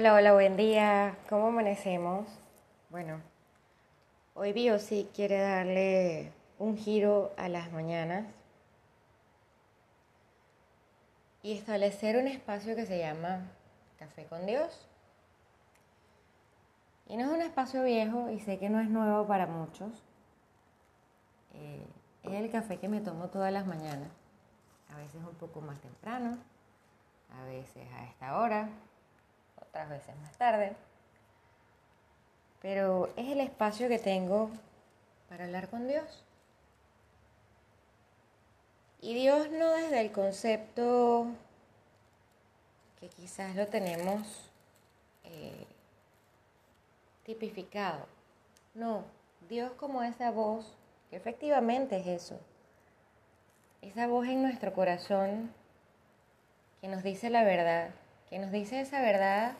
Hola, hola, buen día. ¿Cómo amanecemos? Bueno, hoy Bio sí quiere darle un giro a las mañanas y establecer un espacio que se llama Café con Dios. Y no es un espacio viejo y sé que no es nuevo para muchos. Eh, es el café que me tomo todas las mañanas, a veces un poco más temprano, a veces a esta hora, otras veces más tarde. Pero es el espacio que tengo para hablar con Dios. Y Dios no desde el concepto que quizás lo tenemos eh, tipificado. No, Dios como esa voz, que efectivamente es eso. Esa voz en nuestro corazón que nos dice la verdad, que nos dice esa verdad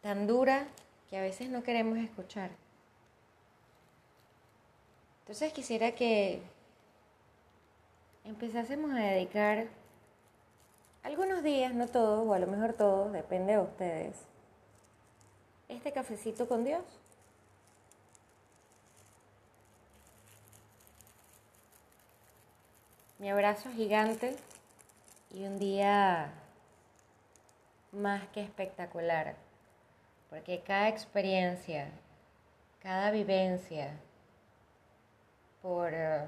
tan dura que a veces no queremos escuchar. Entonces quisiera que empezásemos a dedicar algunos días, no todos, o a lo mejor todos, depende de ustedes, este cafecito con Dios. Mi abrazo gigante y un día más que espectacular, porque cada experiencia, cada vivencia, por eh,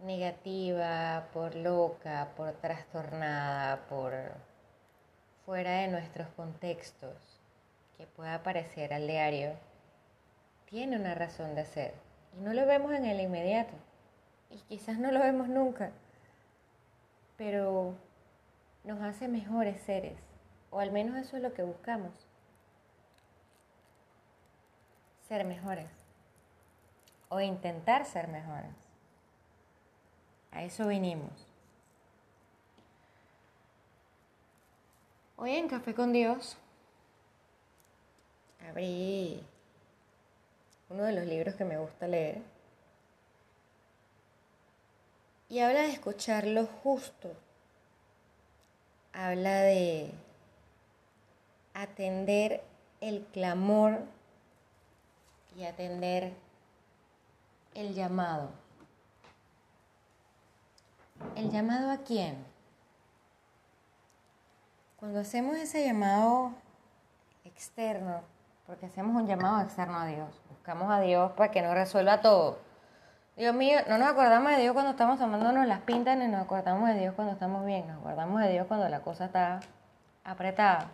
negativa, por loca, por trastornada, por fuera de nuestros contextos que pueda parecer al diario, tiene una razón de ser. Y no lo vemos en el inmediato. Y quizás no lo vemos nunca, pero nos hace mejores seres, o al menos eso es lo que buscamos, ser mejores, o intentar ser mejores. A eso vinimos. Hoy en Café con Dios abrí uno de los libros que me gusta leer y habla de escuchar lo justo habla de atender el clamor y atender el llamado. ¿El llamado a quién? Cuando hacemos ese llamado externo, porque hacemos un llamado externo a Dios, buscamos a Dios para que nos resuelva todo. Dios mío, no nos acordamos de Dios cuando estamos tomándonos las pintas, ni nos acordamos de Dios cuando estamos bien, nos acordamos de Dios cuando la cosa está apretada.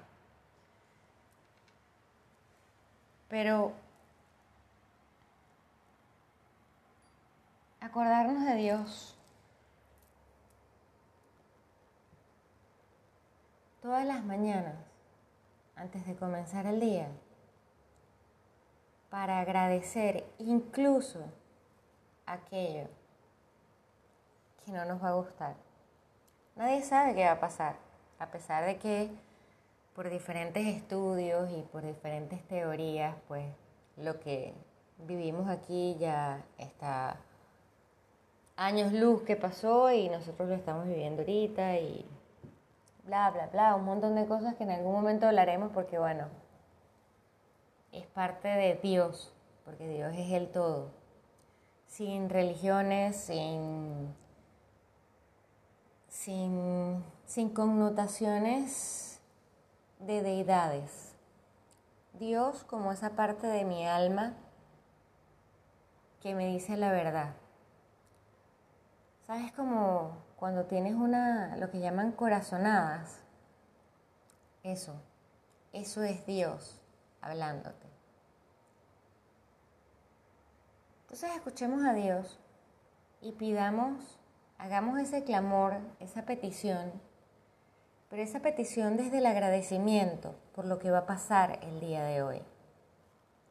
Pero acordarnos de Dios todas las mañanas antes de comenzar el día para agradecer incluso aquello que no nos va a gustar. Nadie sabe qué va a pasar, a pesar de que por diferentes estudios y por diferentes teorías, pues lo que vivimos aquí ya está años luz que pasó y nosotros lo estamos viviendo ahorita y bla, bla, bla, un montón de cosas que en algún momento hablaremos porque bueno, es parte de Dios, porque Dios es el todo sin religiones, sin, sin, connotaciones de deidades. Dios como esa parte de mi alma que me dice la verdad. ¿Sabes como cuando tienes una, lo que llaman corazonadas? Eso, eso es Dios hablándote. Entonces escuchemos a Dios y pidamos, hagamos ese clamor, esa petición, pero esa petición desde el agradecimiento por lo que va a pasar el día de hoy.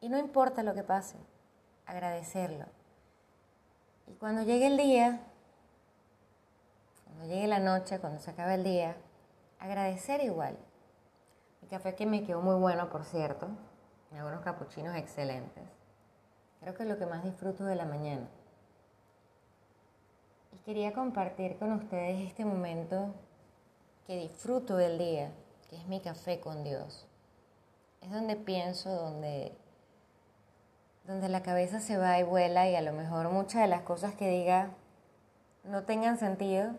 Y no importa lo que pase, agradecerlo. Y cuando llegue el día, cuando llegue la noche, cuando se acabe el día, agradecer igual. El café que me quedó muy bueno, por cierto, algunos capuchinos excelentes. Creo que es lo que más disfruto de la mañana. Y quería compartir con ustedes este momento que disfruto del día, que es mi café con Dios. es donde pienso, donde, donde la cabeza se va y vuela y a lo mejor muchas de las cosas que diga no tengan sentido,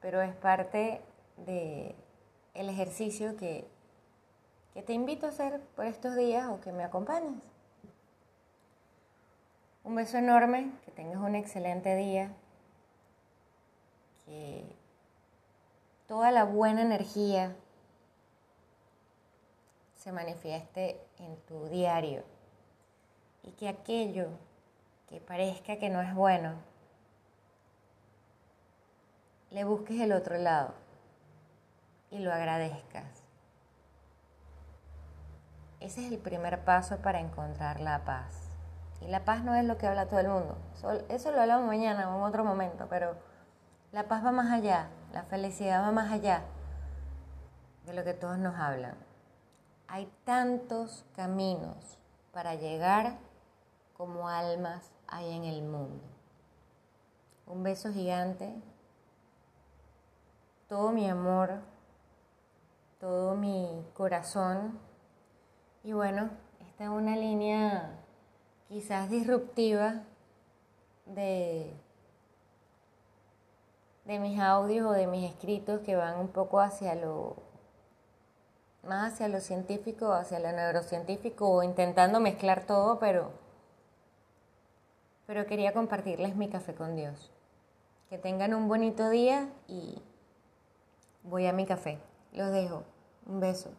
pero es parte de el ejercicio que, que te invito a hacer por estos días o que me acompañes. Un beso enorme, que tengas un excelente día, que toda la buena energía se manifieste en tu diario y que aquello que parezca que no es bueno, le busques el otro lado y lo agradezcas. Ese es el primer paso para encontrar la paz. Y la paz no es lo que habla todo el mundo. Eso, lo hablamos mañana o en otro momento, pero la paz va más allá, la felicidad va más allá de lo que todos nos hablan. Hay tantos caminos para llegar como almas hay en el mundo. Un beso gigante, todo mi amor, todo mi corazón. Y bueno, esta es una línea quizás disruptiva de, de mis audios o de mis escritos que van un poco hacia lo más hacia lo científico, hacia lo neurocientífico o intentando mezclar todo, pero pero quería compartirles mi café con Dios. Que tengan un bonito día y voy a mi café. Los dejo. Un beso.